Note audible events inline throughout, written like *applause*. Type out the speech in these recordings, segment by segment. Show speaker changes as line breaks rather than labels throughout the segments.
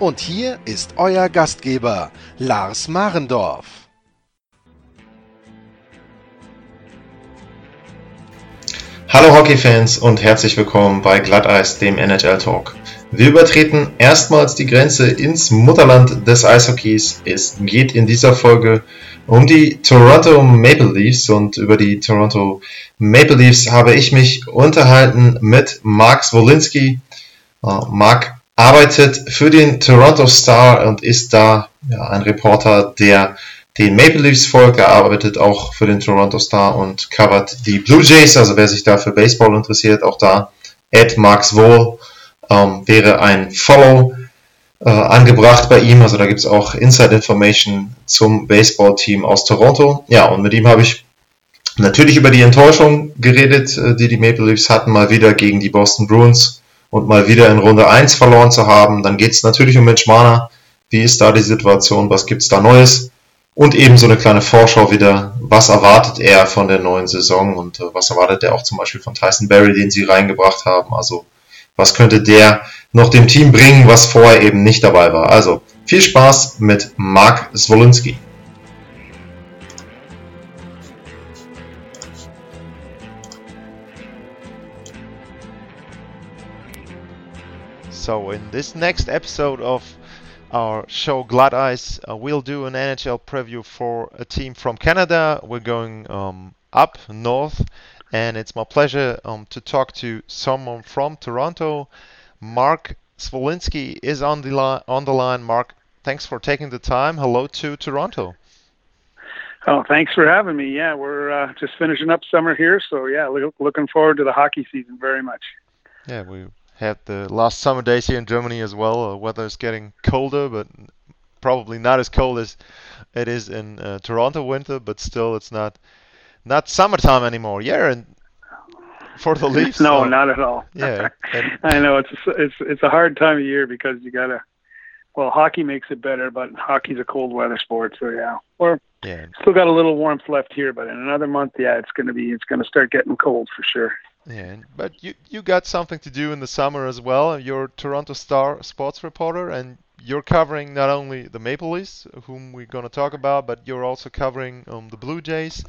Und hier ist euer Gastgeber, Lars Marendorf.
Hallo Hockeyfans und herzlich willkommen bei Glatteis, dem NHL Talk. Wir übertreten erstmals die Grenze ins Mutterland des Eishockeys. Es geht in dieser Folge um die Toronto Maple Leafs und über die Toronto Maple Leafs habe ich mich unterhalten mit Mark Swolinski. Uh, Mark arbeitet für den Toronto Star und ist da ja, ein Reporter, der den Maple Leafs folgt. Er arbeitet auch für den Toronto Star und covert die Blue Jays. Also wer sich da für Baseball interessiert, auch da at Marks Wohl ähm, wäre ein Follow äh, angebracht bei ihm. Also da gibt es auch Inside Information zum Baseball-Team aus Toronto. Ja, und mit ihm habe ich natürlich über die Enttäuschung geredet, äh, die die Maple Leafs hatten, mal wieder gegen die Boston Bruins und mal wieder in Runde 1 verloren zu haben. Dann geht es natürlich um Mitch Marner. Wie ist da die Situation? Was gibt es da Neues? Und eben so eine kleine Vorschau wieder. Was erwartet er von der neuen Saison und äh, was erwartet er auch zum Beispiel von Tyson Berry, den sie reingebracht haben? Also was könnte der noch dem Team bringen, was vorher eben nicht dabei war. Also viel Spaß mit Mark Swolinski.
So in this next episode of our show Glatteis, uh, we'll do an NHL preview for a team from Canada. We're going um, up north and it's my pleasure um, to talk to someone from Toronto. Mark Zwolinski is on the line. On the line, Mark. Thanks for taking the time. Hello to Toronto.
Oh, thanks for having me. Yeah, we're uh, just finishing up summer here, so yeah, look, looking forward to the hockey season very much.
Yeah, we had the last summer days here in Germany as well. Uh, weather is getting colder, but probably not as cold as it is in uh, Toronto winter. But still, it's not not summertime anymore. Yeah, and for the *laughs* Leafs,
no, so, not at all.
Yeah, *laughs*
and, I know it's it's it's a hard time of year because you gotta. Well, hockey makes it better, but hockey's a cold weather sport, so yeah, we're yeah. still got a little warmth left here, but in another month, yeah, it's gonna be it's gonna start getting cold for sure.
Yeah, but you you got something to do in the summer as well. You're Toronto Star sports reporter, and you're covering not only the Maple Leafs, whom we're going to talk about, but you're also covering um, the Blue Jays.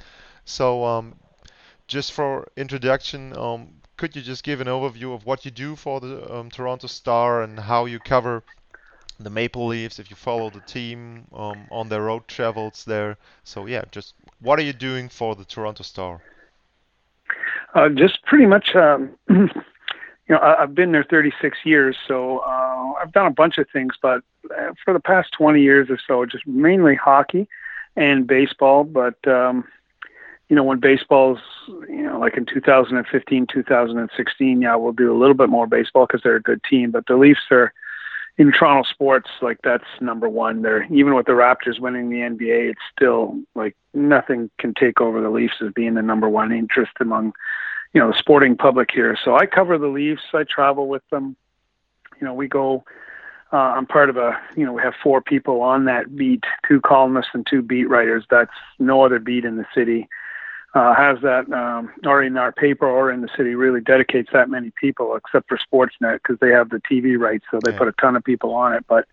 So, um, just for introduction, um, could you just give an overview of what you do for the um, Toronto Star and how you cover the Maple Leafs if you follow the team um, on their road travels there? So, yeah, just what are you doing for the Toronto Star?
Uh, just pretty much. Um, *clears throat* you know, I, have been there 36 years, so uh, I've done a bunch of things. But uh, for the past 20 years or so, just mainly hockey and baseball. But um, you know, when baseball's, you know, like in 2015, 2016, yeah, we'll do a little bit more baseball because they're a good team. But the Leafs are in Toronto sports, like that's number one. They're even with the Raptors winning the NBA, it's still like nothing can take over the Leafs as being the number one interest among, you know, the sporting public here. So I cover the Leafs. I travel with them. You know, we go. Uh, I'm part of a, you know, we have four people on that beat, two columnists and two beat writers. That's no other beat in the city uh, has that, um, or in our paper or in the city, really dedicates that many people, except for Sportsnet because they have the TV rights, so they yeah. put a ton of people on it. But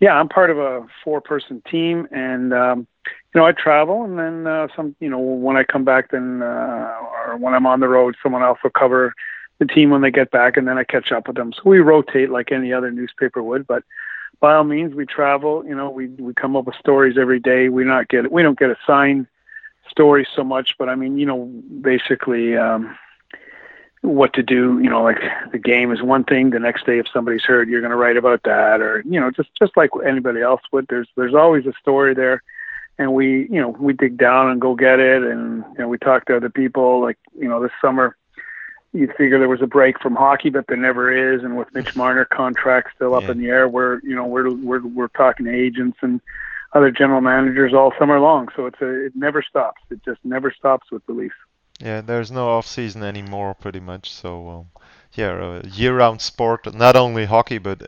yeah, I'm part of a four-person team, and um, you know, I travel, and then uh, some, you know, when I come back, then uh, or when I'm on the road, someone else will cover the team when they get back, and then I catch up with them. So we rotate like any other newspaper would, but by all means, we travel. You know, we we come up with stories every day. We not get we don't get assigned stories so much, but I mean, you know, basically um, what to do. You know, like the game is one thing. The next day, if somebody's hurt, you're going to write about that, or you know, just just like anybody else would. There's there's always a story there, and we you know we dig down and go get it, and you know we talk to other people. Like you know, this summer you'd figure there was a break from hockey, but there never is. And with Mitch *laughs* Marner contract still up
Yeah.
in the air, we're you know we're we're we're talking to agents and other general managers all summer long. So it's a it never stops. It just never stops with the Leafs.
Yeah, there's no off season anymore, pretty much. So, um, yeah, a year-round sport. Not only hockey, but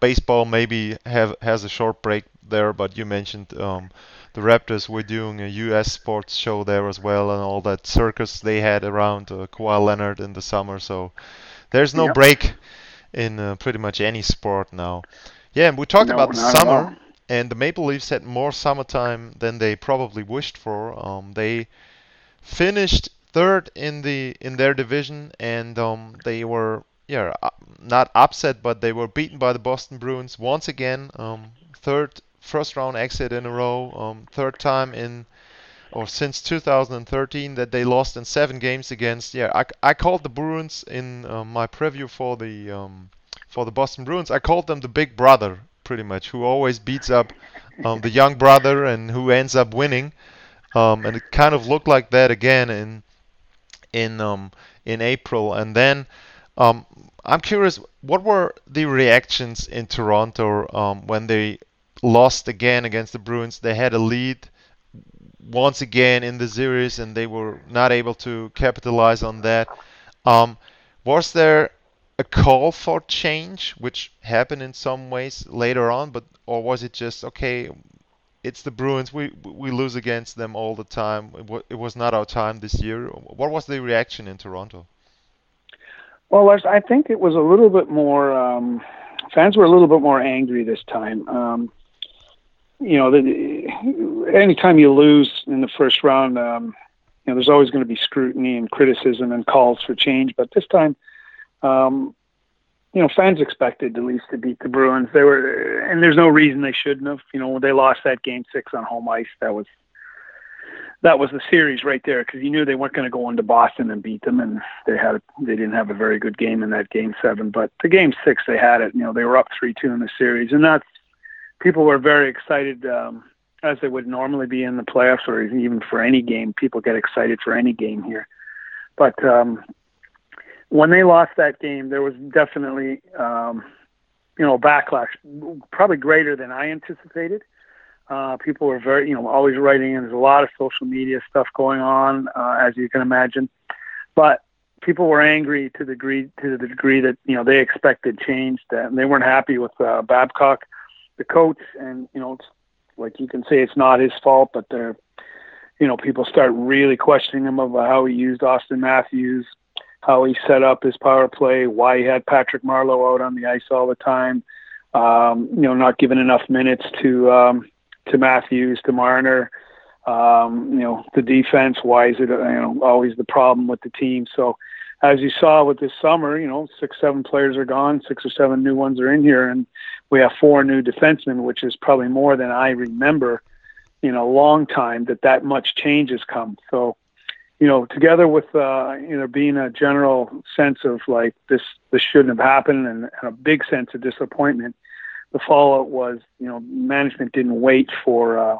baseball maybe have has a short break there. But you mentioned um, the Raptors were doing a U.S. sports show there as well, and all that circus they had around uh, Kawhi Leonard in the summer. So there's no
Yep.
break in uh, pretty much any sport now. Yeah, and we talked
No,
about the summer, and the Maple Leafs had more summertime than they probably wished for. Um, they finished third in the in their division, and um, they were yeah uh, not upset, but they were beaten by the Boston Bruins once again. Um, third first round exit in a row. Um, third time in or since 2013 that they lost in seven games against. Yeah, I, I called the Bruins in uh, my preview for the um, for the Boston Bruins. I called them the big brother, pretty much, who always beats up um, the young brother and who ends up winning. Um, and it kind of looked like that again in in um, in April. And then um, I'm curious, what were the reactions in Toronto um, when they lost again against the Bruins? They had a lead once again in the series, and they were not able to capitalize on that. Um, was there a call for change, which happened in some ways later on, but or was it just okay? It's the Bruins. We we lose against them all the time. It, wa- it was not our time this year. What was the reaction in Toronto?
Well, Lars, I think it was a little bit more. Um, fans were a little bit more angry this time. Um, you know, the, anytime you lose in the first round, um, you know, there's always going to be scrutiny and criticism and calls for change. But this time, um, you know, fans expected the Leafs to beat the Bruins. They were, and there's no reason they shouldn't have. You know, when they lost that game six on home ice, that was that was the series right there because you knew they weren't going to go into Boston and beat them, and they had they didn't have a very good game in that game seven. But the game six, they had it. You know, they were up three two in the series, and that's people were very excited. Um, as they would normally be in the playoffs or even for any game, people get excited for any game here. But um, when they lost that game, there was definitely, um, you know, backlash, probably greater than I anticipated. Uh, people were very, you know, always writing, and there's a lot of social media stuff going on, uh, as you can imagine. But people were angry to the degree to the degree that you know they expected change, that they weren't happy with uh, Babcock, the coach, and you know, it's like you can say it's not his fault, but they're, you know, people start really questioning him about how he used Auston Matthews, how he set up his power play, why he had Patrick Marleau out on the ice all the time, um, you know, not giving enough minutes to um, to Matthews, to Marner, um, you know, the defense. Why is it, you know, always the problem with the team? So, as you saw with this summer, you know, six, seven players are gone, six or seven new ones are in here, and we have four new defensemen, which is probably more than I remember in a long time that that much change has come. So, you know, together with uh, you know being a general sense of like this this shouldn't have happened and, and a big sense of disappointment, the fallout was you know management didn't wait for uh,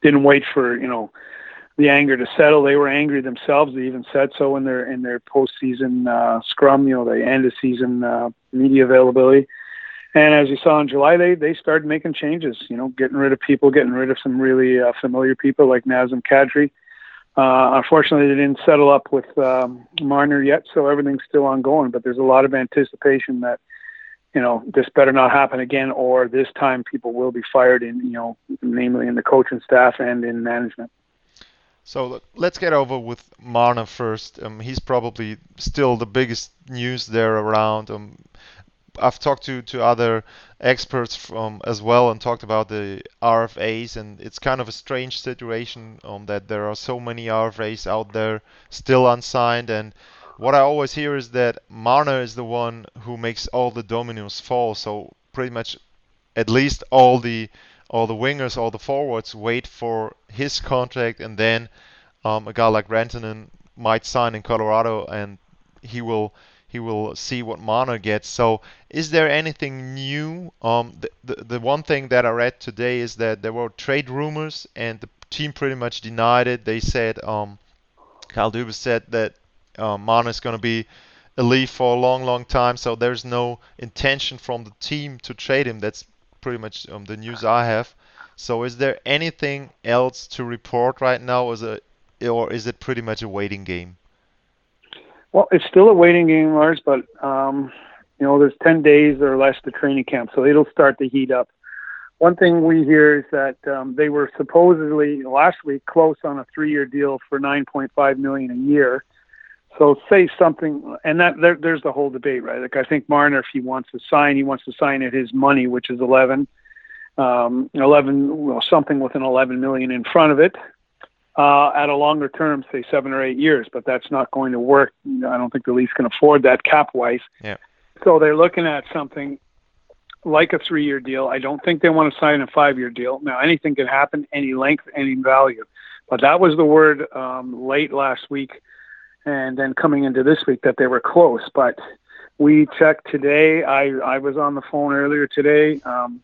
didn't wait for you know the anger to settle. They were angry themselves. They even said so in their in their postseason uh, scrum. You know, the end of season uh, media availability. And as you saw in July, they they started making changes. You know, getting rid of people, getting rid of some really uh, familiar people like Nazem Kadri. Uh, unfortunately, they didn't settle up with um, Marner yet, so everything's still ongoing. But there's a lot of anticipation that you know this better not happen again, or this time people will be fired in you know, namely in the coaching staff and in management.
So let's get over with Marner first. Um, he's probably still the biggest news there around. Um, I've talked to, to other experts from as well and talked about the RFAs, and it's kind of a strange situation um, that there are so many RFAs out there still unsigned. And what I always hear is that Marner is the one who makes all the dominoes fall. So pretty much, at least all the all the wingers, all the forwards wait for his contract, and then um, a guy like Rantanen might sign in Colorado, and he will he will see what Marner gets. So, is there anything new? Um, the, the the one thing that I read today is that there were trade rumors, and the team pretty much denied it. They said um, Kyle Dubas said that uh, Marner is going to be a Leaf for a long, long time, so there's no intention from the team to trade him. That's pretty much um, the news I have. So is there anything else to report right now, is or is it pretty much a waiting game?
Well, it's still a waiting game, Lars, but um, you know, there's 10 days or less to training camp, so it'll start to heat up. One thing we hear is that um, they were supposedly last week close on a three-year deal for 9.5 million a year. So say something, and that there, there's the whole debate, right? Like I think Marner, if he wants to sign, he wants to sign at his money, which is 11, um, 11, well, something with an 11 million in front of it uh, at a longer term, say seven or eight years. But that's not going to work. I don't think the Leafs can afford that cap wise.
Yeah.
So they're looking at something like a three year deal. I don't think they want to sign a five year deal. Now, anything can happen, any length, any value. But that was the word um, late last week and then coming into this week that they were close. But we checked today. I, I was on the phone earlier today, um,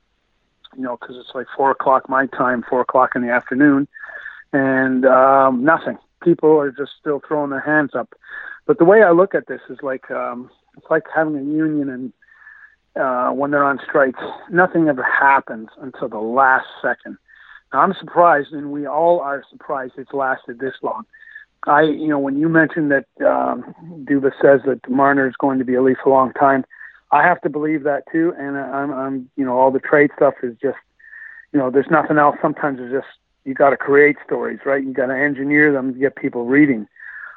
you know, because it's like four o'clock my time, four o'clock in the afternoon and um, nothing. People are just still throwing their hands up. But the way I look at this is like um, it's like having a union and uh, when they're on strike, nothing ever happens until the last second. Now, I'm surprised, and we all are surprised it's lasted this long. I, you know, when you mentioned that um, Dubas says that Marner is going to be a Leaf a long time, I have to believe that too. And I'm, I'm, you know, all the trade stuff is just, you know, there's nothing else. Sometimes it's just you got to create stories, right? You got to engineer them to get people reading.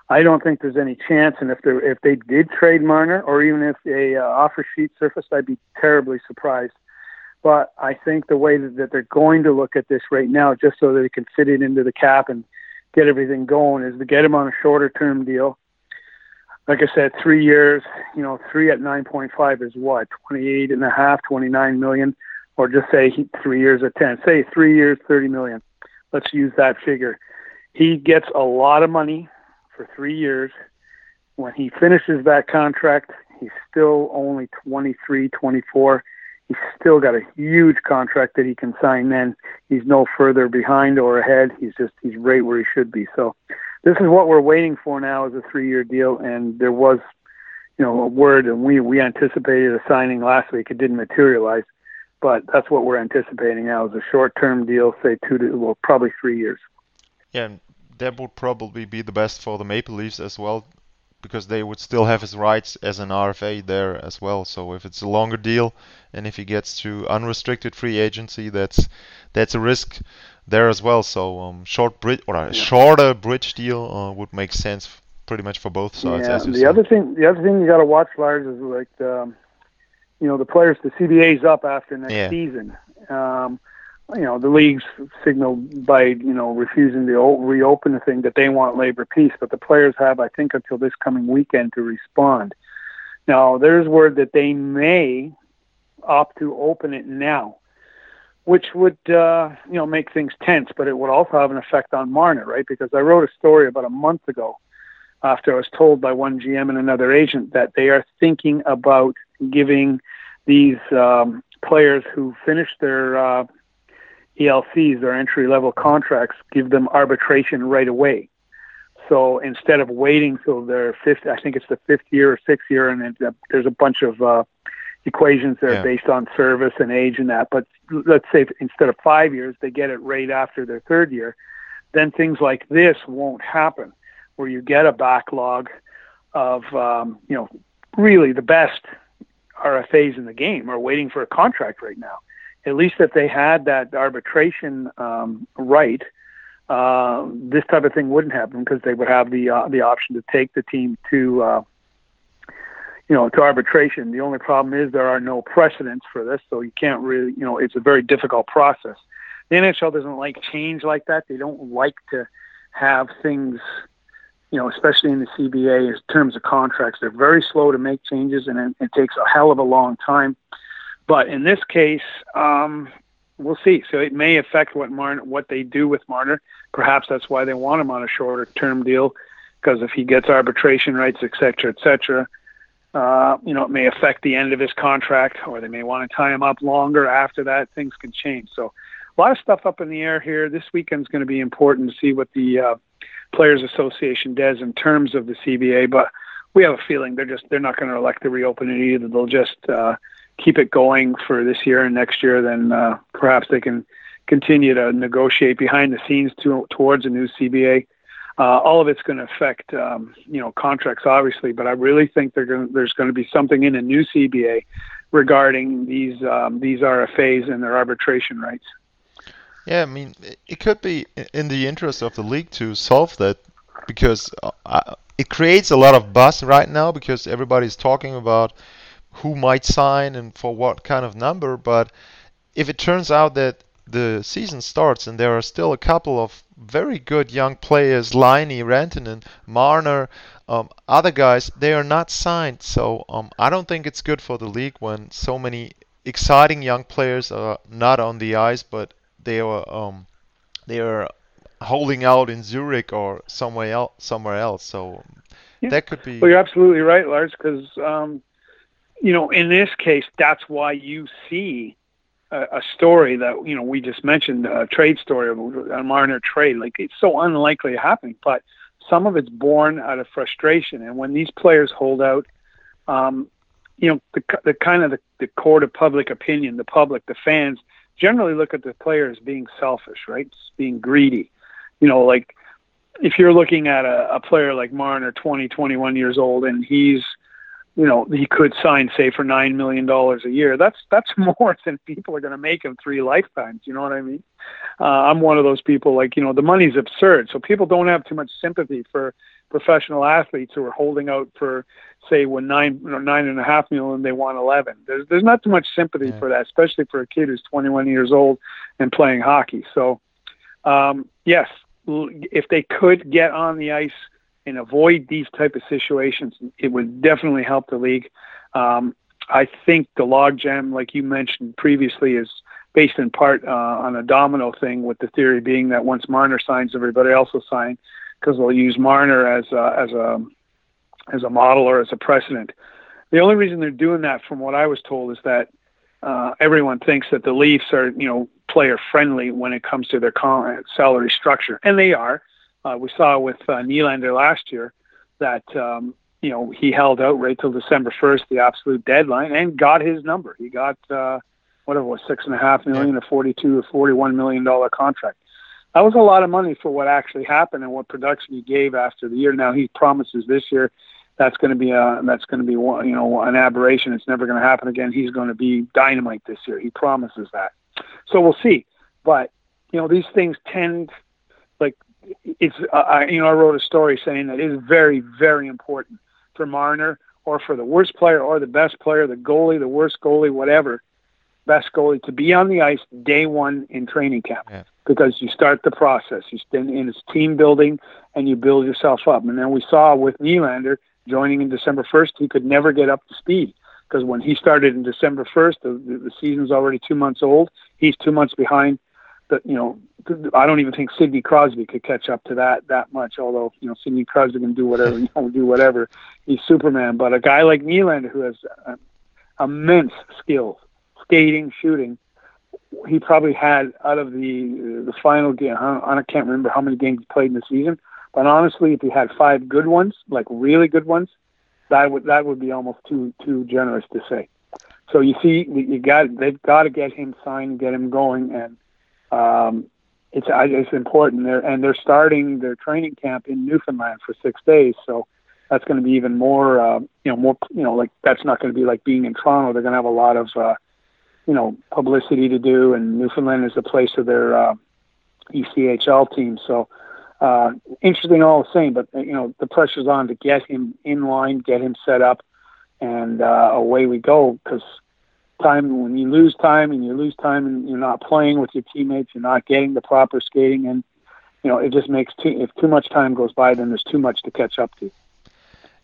I don't think there's any chance, and if they if they did trade Marner, or even if a uh, offer sheet surfaced, I'd be terribly surprised. But I think the way that, they're going to look at this right now, just so that they can fit it into the cap and get everything going, is to get him on a shorter term deal. Like I said, three years, you know, three at 9.5 is what, 28 and a half, 29 million, or just say three years at 10. Say three years, 30 million let's use that figure. He gets a lot of money for three years. When he finishes that contract, he's still only 23, 24. He's still got a huge contract that he can sign then. He's no further behind or ahead. He's just, he's right where he should be. So this is what we're waiting for now is a three year deal. And there was, you know, a word and we, we anticipated a signing last week. It didn't materialize but that's what we're anticipating now is a short-term deal, say two to well, probably three years.
Yeah, and that would probably be the best for the Maple Leafs as well, because they would still have his rights as an RFA there as well. So if it's a longer deal, and if he gets to unrestricted free agency, that's that's a risk there as well. So um, short bridge or a yeah. shorter bridge deal uh, would make sense pretty much for both sides.
Yeah. the other thing, the other thing you got to watch, Lars, is like. Um, you know the players the CBA's up after next yeah. season. Um, you know the league's signaled by you know refusing to reopen the thing that they want labor peace, but the players have I think until this coming weekend to respond. Now there's word that they may opt to open it now, which would uh, you know make things tense, but it would also have an effect on Marner, right? Because I wrote a story about a month ago after I was told by one GM and another agent that they are thinking about giving these um, players who finish their uh, ELCs, their entry level contracts, give them arbitration right away. So instead of waiting till their fifth, I think it's the fifth year or sixth year, and it, uh, there's a bunch of uh, equations there yeah. based on service and age and that. But let's say instead of five years, they get it right after their third year. Then things like this won't happen, where you get a backlog of um, you know really the best RFAs in the game are waiting for a contract right now. At least if they had that arbitration um, right, uh, this type of thing wouldn't happen because they would have the uh, the option to take the team to uh, you know to arbitration. The only problem is there are no precedents for this, so you can't really you know it's a very difficult process. The NHL doesn't like change like that. They don't like to have things you know, especially in the CBA in terms of contracts. They're very slow to make changes, and it, takes a hell of a long time. But in this case, um, we'll see. So it may affect what Marner, what they do with Marner. Perhaps that's why they want him on a shorter term deal, because if he gets arbitration rights, et cetera, et cetera, uh, you know, it may affect the end of his contract, or they may want to tie him up longer after that. Things can change. So a lot of stuff up in the air here. This weekend's going to be important to see what the uh, Players Association does in terms of the CBA, but we have a feeling they're just they're not going to elect to reopen it either. They'll just uh, keep it going for this year and next year. Then uh, perhaps they can continue to negotiate behind the scenes to, towards a new CBA. Uh, all of it's going to affect, um, you know, contracts obviously, but I really think gonna, there's going to be something in a new CBA regarding these um, these RFAs and their arbitration rights.
Yeah, I mean, it could be in the interest of the league to solve that because uh, it creates a lot of buzz right now because everybody's talking about who might sign and for what kind of number. But if it turns out that the season starts and there are still a couple of very good young players, Laine, Rantanen, Marner, um, other guys, they are not signed. So um, I don't think it's good for the league when so many exciting young players are not on the ice, but they are um, they are holding out in Zurich or somewhere else. Somewhere else. So yeah. that could be.
Well, you're absolutely right, Lars. Because um, you know, in this case, that's why you see a, a story that you know we just mentioned a trade story of a minor trade. Like it's so unlikely happening, but some of it's born out of frustration. And when these players hold out, um, you know, the, the kind of the, the court of public opinion, the public, the fans generally look at the players being selfish, right? Being greedy. You know, like if you're looking at a, a player like Marner, 20, 21 years old, and he's, you know, he could sign, say, for nine million dollars a year. That's that's *laughs* more than people are going to make in three lifetimes. You know what I mean? Uh, I'm one of those people. Like, you know, the money's absurd, so people don't have too much sympathy for professional athletes who are holding out for, say, when nine, you know, nine and a half million, they want eleven. There's there's not too much sympathy yeah. for that, especially for a kid who's 21 years old and playing hockey. So, um, yes, if they could get on the ice and avoid these type of situations, it would definitely help the league. Um, I think the logjam, like you mentioned previously, is based in part uh, on a domino thing, with the theory being that once Marner signs, everybody else will sign because they'll use Marner as a, as a as a model or as a precedent. The only reason they're doing that, from what I was told, is that uh, everyone thinks that the Leafs are, you know, player friendly when it comes to their salary structure, and they are. Uh, we saw with uh, Nylander last year that um, you know he held out right till December first, the absolute deadline, and got his number. He got uh, whatever it was six and a half million, a forty-two or forty-one million dollar contract. That was a lot of money for what actually happened and what production he gave after the year. Now he promises this year that's going to be a that's going to be one you know an aberration. It's never going to happen again. He's going to be dynamite this year. He promises that. So we'll see. But you know these things tend it's uh, I, you know I wrote a story saying that it is very very important for Marner or for the worst player or the best player, the goalie, the worst goalie, whatever, best goalie to be on the ice day one in training camp yeah. because you start the process. You spend in his team building and you build yourself up. And then we saw with Nylander joining in December 1st, he could never get up to speed because when he started in December 1st, the, the, the season's already two months old. He's two months behind. But you know, I don't even think Sidney Crosby could catch up to that that much. Although you know, Sidney Crosby can do whatever, you know, do whatever. He's Superman. But a guy like Nylander who has uh, immense skills, skating, shooting, he probably had out of the the final game. I, I can't remember how many games he played in the season, but honestly, if he had five good ones, like really good ones, that would that would be almost too too generous to say. So you see, you got they've got to get him signed, get him going, and um, it's it's important. They're, and they're starting their training camp in Newfoundland for six days, so that's going to be even more. Uh, you know, more. You know, like that's not going to be like being in Toronto. They're going to have a lot of, uh, you know, publicity to do, and Newfoundland is the place of their uh, ECHL team. So uh, interesting all the same. But you know, the pressure's on to get him in line, get him set up, and uh, away we go. Because time when you lose time and you lose time and you're not playing with your teammates, you're not getting the proper skating, and you know, it just makes too if too much time goes by, then there's too much to catch up to.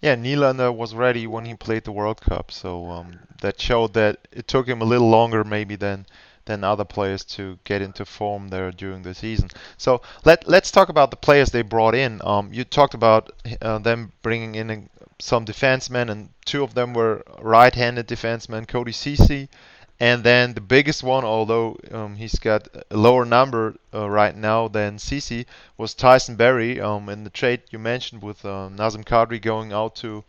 Yeah, Nylander was ready when he played the World Cup, so um, that showed that it took him a little longer maybe than than other players to get into form there during the season. So let let's talk about the players they brought in. Um, you talked about uh, them bringing in some defensemen, and two of them were right-handed defensemen, Cody Ceci and then the biggest one, although um, he's got a lower number uh, right now than Ceci, was Tyson Barrie um, in the trade you mentioned with um, Nazem Kadri going out to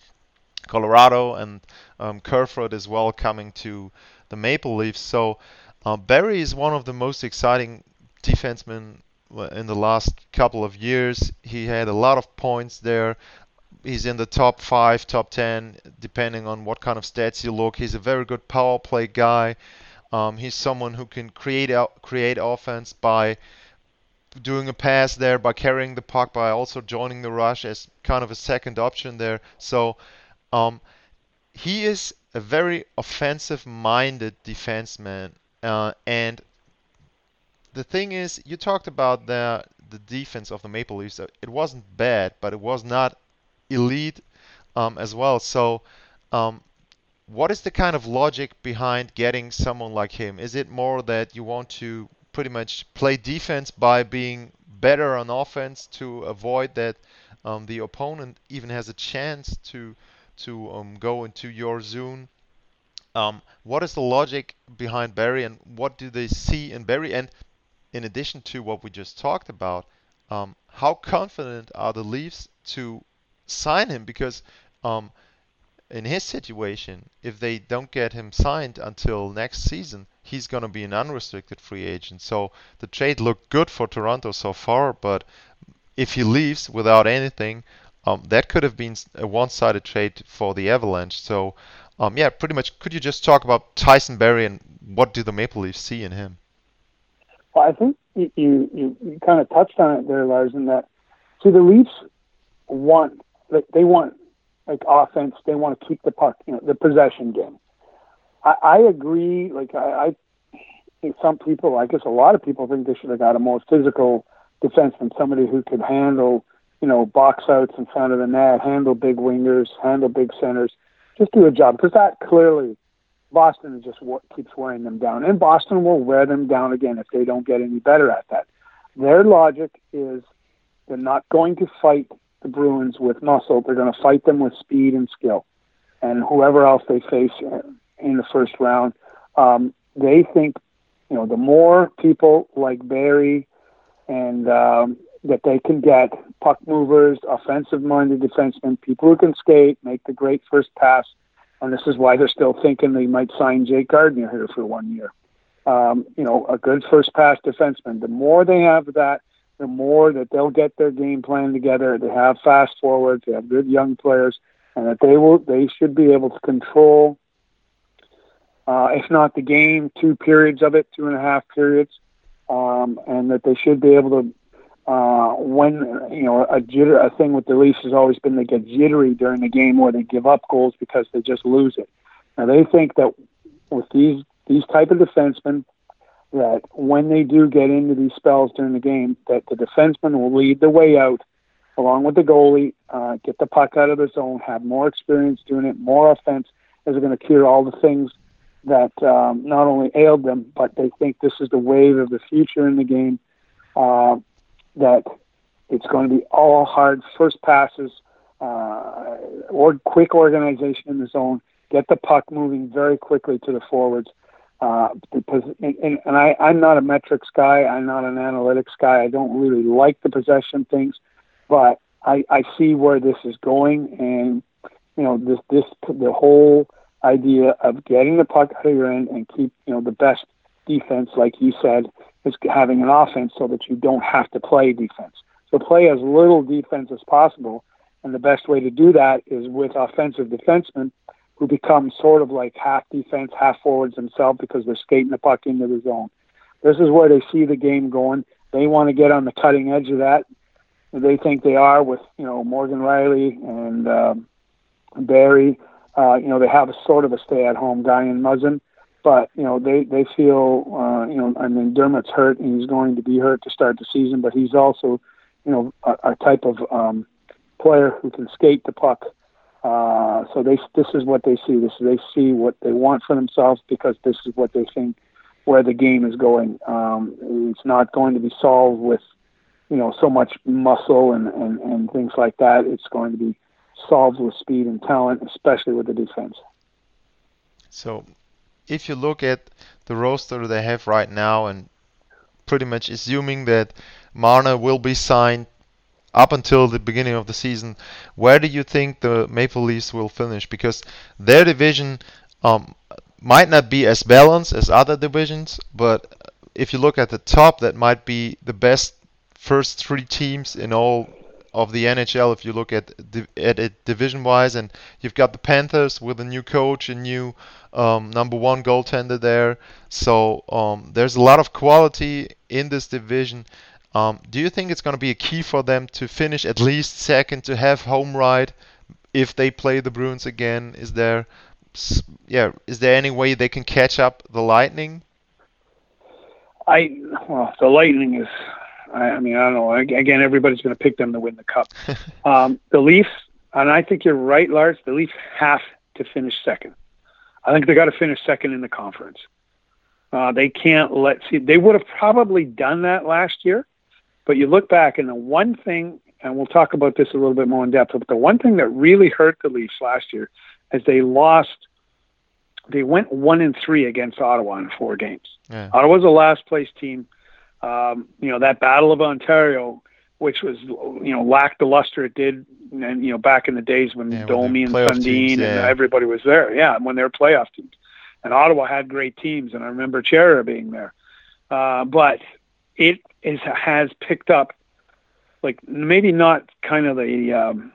Colorado and um, Kerfoot as well coming to the Maple Leafs. So uh, Barrie is one of the most exciting defensemen in the last couple of years. He had a lot of points there. He's in the top five, top ten, depending on what kind of stats you look. He's a very good power play guy. Um, he's someone who can create create offense by doing a pass there, by carrying the puck, by also joining the rush as kind of a second option there. So um, he is a very offensive-minded defenseman, uh, and the thing is, you talked about the the defense of the Maple Leafs. It wasn't bad, but it was not elite um, as well. So, um, what is the kind of logic behind getting someone like him? Is it more that you want to pretty much play defense by being better on offense to avoid that um, the opponent even has a chance to to um, go into your zone? Um, what is the logic behind Barrie, and what do they see in Barrie? And in addition to what we just talked about, um, how confident are the Leafs to sign him because um, in his situation, if they don't get him signed until next season, he's going to be an unrestricted free agent. So the trade looked good for Toronto so far, but if he leaves without anything, um, that could have been a one-sided trade for the Avalanche. So, um, yeah, pretty much. Could you just talk about Tyson Barrie and what do the Maple Leafs see in him?
Well, I think you you, you kind of touched on it there, Lars, in that see the Leafs want like they want like offense. They want to keep the puck, you know, the possession game. I, I agree. Like I, I think some people, I guess a lot of people think they should have got a more physical defenseman, somebody who could handle, you know, box outs in front of the net, handle big wingers, handle big centers, just do a job because that clearly Boston just keeps wearing them down, and Boston will wear them down again if they don't get any better at that. Their logic is they're not going to fight the Bruins with muscle. They're going to fight them with speed and skill, and whoever else they face in the first round. Um, they think, you know, the more people like Barrie and um, that they can get puck movers, offensive-minded defensemen, people who can skate, make the great first pass, and this is why they're still thinking they might sign Jake Gardiner here for one year. Um, you know, a good first pass defenseman. The more they have that, the more that they'll get their game plan together. They have fast forwards, they have good young players, and that they will they should be able to control, uh, if not the game, two periods of it, two and a half periods, um, and that they should be able to. Uh, when you know a jitter, a thing with the Leafs has always been they get jittery during the game where they give up goals because they just lose it. Now they think that with these these type of defensemen, that when they do get into these spells during the game, that the defenseman will lead the way out along with the goalie, uh, get the puck out of the zone, have more experience doing it, more offense, is going to cure all the things that um, not only ailed them, but they think this is the wave of the future in the game. Uh, that it's going to be all hard first passes, uh, or quick organization in the zone, get the puck moving very quickly to the forwards, uh, because and, and I, I'm not a metrics guy. I'm not an analytics guy. I don't really like the possession things, but I, I see where this is going, and you know this this the whole idea of getting the puck out of your end and keep you know the best defense, like you said, is having an offense so that you don't have to play defense. So play as little defense as possible, and the best way to do that is with offensive defensemen who become sort of like half defense, half forwards themselves because they're skating the puck into the zone. This is where they see the game going. They want to get on the cutting edge of that. They think they are with you know Morgan Rielly and um, Barrie. Uh, you know they have a sort of a stay-at-home guy in Muzzin, but you know they they feel uh, you know I mean Dermott's hurt and he's going to be hurt to start the season, but he's also you know a, a type of um, player who can skate the puck uh, so they this is what they see. This they see what they want for themselves because this is what they think where the game is going. Um, it's not going to be solved with you know so much muscle and, and, and things like that. It's going to be solved with speed and talent, especially with the defense.
So if you look at the roster they have right now and pretty much assuming that Marner will be signed up until the beginning of the season, where do you think the Maple Leafs will finish? Because their division um, might not be as balanced as other divisions, but if you look at the top, that might be the best first three teams in all of the NHL. If you look at at it division wise, and you've got the Panthers with a new coach, a new um, number one goaltender there. So um, there's a lot of quality in this division. Um, do you think it's going to be a key for them to finish at least second to have home right if they play the Bruins again? Is there, yeah, is there any way they can catch up the Lightning?
I well, the Lightning is. I, I mean, I don't know. Again, everybody's going to pick them to win the cup. *laughs* um, the Leafs, and I think you're right, Lars. The Leafs have to finish second. I think they got to finish second in the conference. Uh, they can't let see. They would have probably done that last year, but you look back and the one thing, and we'll talk about this a little bit more in depth. But the one thing that really hurt the Leafs last year is they lost. They went one and three against Ottawa in four games. Yeah. Ottawa's a last place team. Um, you know that Battle of Ontario, which was you know lacked the luster it did, and you know back in the days when yeah, Domi and Sundin teams, yeah. and everybody was there. Yeah, when they were playoff teams, and Ottawa had great teams, and I remember Chara being there. Uh, but it is has picked up, like maybe not kind of the um,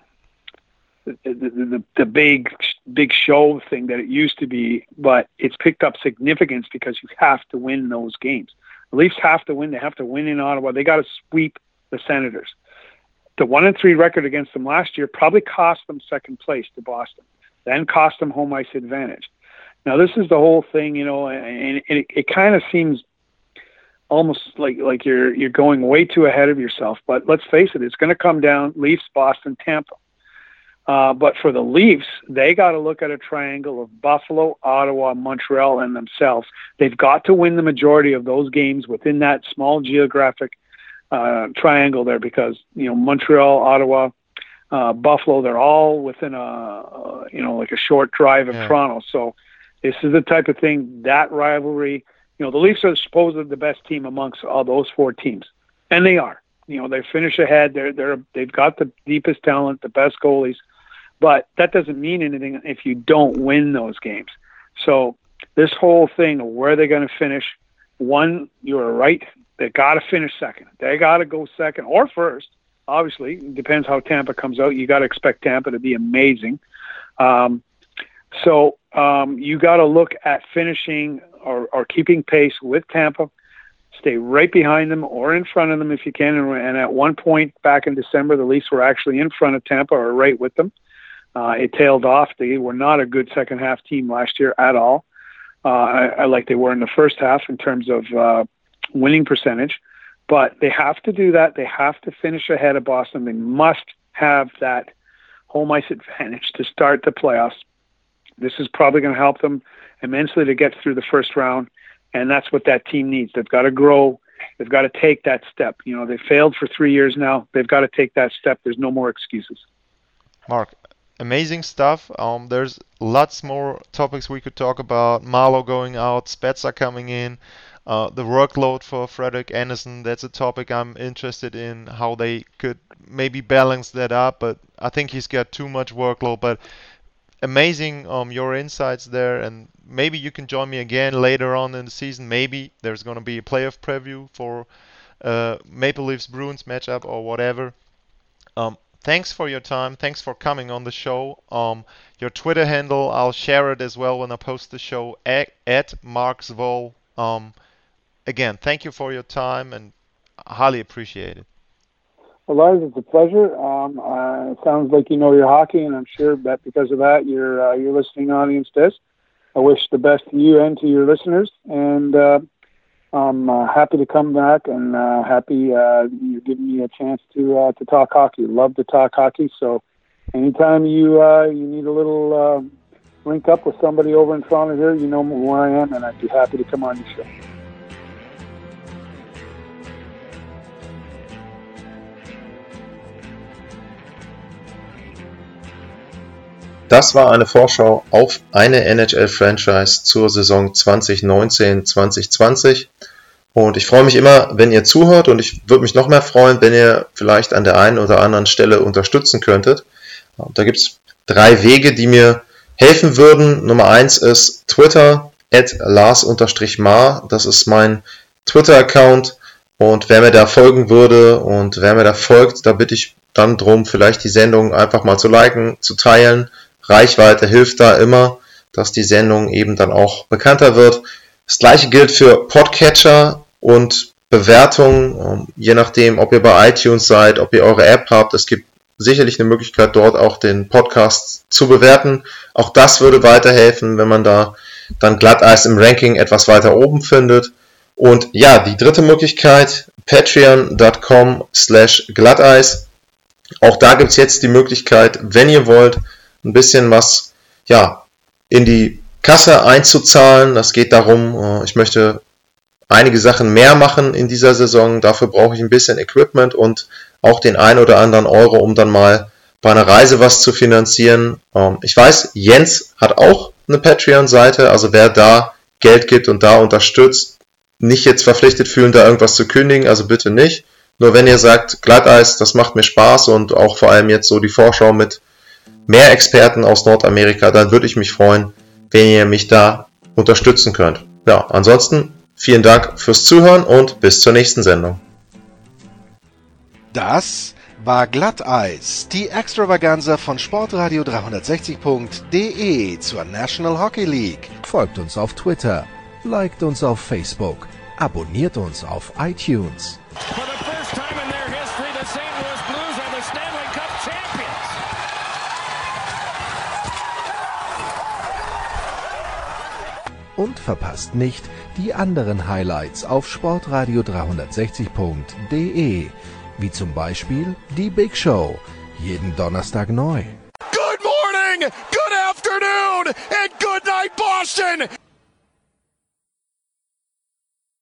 the, the, the, the big big show thing that it used to be, but it's picked up significance because you have to win those games. The Leafs have to win. They have to win in Ottawa. They got to sweep the Senators. The one and three record against them last year probably cost them second place to Boston, then cost them home ice advantage. Now this is the whole thing, you know, and it, it kind of seems almost like like you're you're going way too ahead of yourself. But let's face it, it's going to come down Leafs, Boston, Tampa. Uh, but for the Leafs, they got to look at a triangle of Buffalo, Ottawa, Montreal, and themselves. They've got to win the majority of those games within that small geographic uh, triangle there because you know Montreal, Ottawa, uh, Buffalo, they're all within a uh, you know like a short drive of yeah. Toronto. So this is the type of thing that rivalry. You know, the Leafs are supposedly the best team amongst all those four teams, and they are. You know, they finish ahead. They're they're they've got the deepest talent, the best goalies, but that doesn't mean anything if you don't win those games. So this whole thing of where they're going to finish, one, you're right. They got to finish second. They got to go second or first. Obviously, it depends how Tampa comes out. You got to expect Tampa to be amazing. Um, so um, you got to look at finishing or, or keeping pace with Tampa. Stay right behind them or in front of them if you can. And and, at one point back in December, the Leafs were actually in front of Tampa or right with them. Uh, it tailed off. They were not a good second half team last year at all, uh, I, I like they were in the first half in terms of uh, winning percentage. But they have to do that. They have to finish ahead of Boston. They must have that home ice advantage to start the playoffs. This is probably going to help them immensely to get through the first round, and that's what that team needs. They've got to grow. They've got to take that step. You know, they failed for three years now. They've got to take that step. There's no more excuses.
Mark, amazing stuff. Um, there's lots more topics we could talk about. Marleau going out, Spezza coming in. Uh, the workload for Frederik Andersen. that's a topic I'm interested in, how they could maybe balance that up, but I think he's got too much workload. But amazing um, your insights there, and maybe you can join me again later on in the season. Maybe there's going to be a playoff preview for uh, Maple Leafs Bruins matchup or whatever. Um, thanks for your time. Thanks for coming on the show. Um, your Twitter handle, I'll share it as well when I post the show at, at marksvol. Um, again, thank you for your time and highly appreciate it.
Well, Lars, it's a pleasure. Um, uh, sounds like you know your hockey, and I'm sure that because of that, your uh, your listening audience does. I wish the best to you and to your listeners, and uh, I'm uh, happy to come back and uh, happy uh, you're giving me a chance to uh, to talk hockey. Love to talk hockey, so anytime you uh, you need a little uh, link up with somebody over in Toronto here, you know where I am, and I'd be happy to come on your show.
Das war eine Vorschau auf eine NHL-Franchise zur Saison 2019-2020. Und ich freue mich immer, wenn ihr zuhört und ich würde mich noch mehr freuen, wenn ihr vielleicht an der einen oder anderen Stelle unterstützen könntet. Da gibt es drei Wege, die mir helfen würden. Nummer eins ist Twitter, at Lars-Mar. Das ist mein Twitter-Account. Und wer mir da folgen würde und wer mir da folgt, da bitte ich dann drum, vielleicht die Sendung einfach mal zu liken, zu teilen. Reichweite hilft da immer, dass die Sendung eben dann auch bekannter wird. Das gleiche gilt für Podcatcher und Bewertungen, ähm, je nachdem, ob ihr bei iTunes seid, ob ihr eure App habt. Es gibt sicherlich eine Möglichkeit, dort auch den Podcast zu bewerten. Auch das würde weiterhelfen, wenn man da dann Glatteis im Ranking etwas weiter oben findet. Und ja, die dritte Möglichkeit, patreon.com slash Glatteis. Auch da gibt's jetzt die Möglichkeit, wenn ihr wollt, ein bisschen was ja, in die Kasse einzuzahlen. Das geht darum, äh, ich möchte einige Sachen mehr machen in dieser Saison. Dafür brauche ich ein bisschen Equipment und auch den ein oder anderen Euro, um dann mal bei einer Reise was zu finanzieren. Ähm, ich weiß, Jens hat auch eine Patreon-Seite, also wer da Geld gibt und da unterstützt, nicht jetzt verpflichtet fühlen, da irgendwas zu kündigen, also bitte nicht. Nur wenn ihr sagt, Glatteis, das macht mir Spaß und auch vor allem jetzt so die Vorschau mit mehr Experten aus Nordamerika, dann würde ich mich freuen, wenn ihr mich da unterstützen könnt. Ja, ansonsten vielen Dank fürs Zuhören und bis zur nächsten Sendung.
Das war Glatteis, die Extravaganza von Sportradio 360.de zur National Hockey League.
Folgt uns auf Twitter, liked uns auf Facebook, abonniert uns auf iTunes. Und verpasst nicht die anderen Highlights auf Sportradio 360.de wie zum Beispiel die Big Show, jeden Donnerstag neu.
Good morning, good afternoon and good night Boston!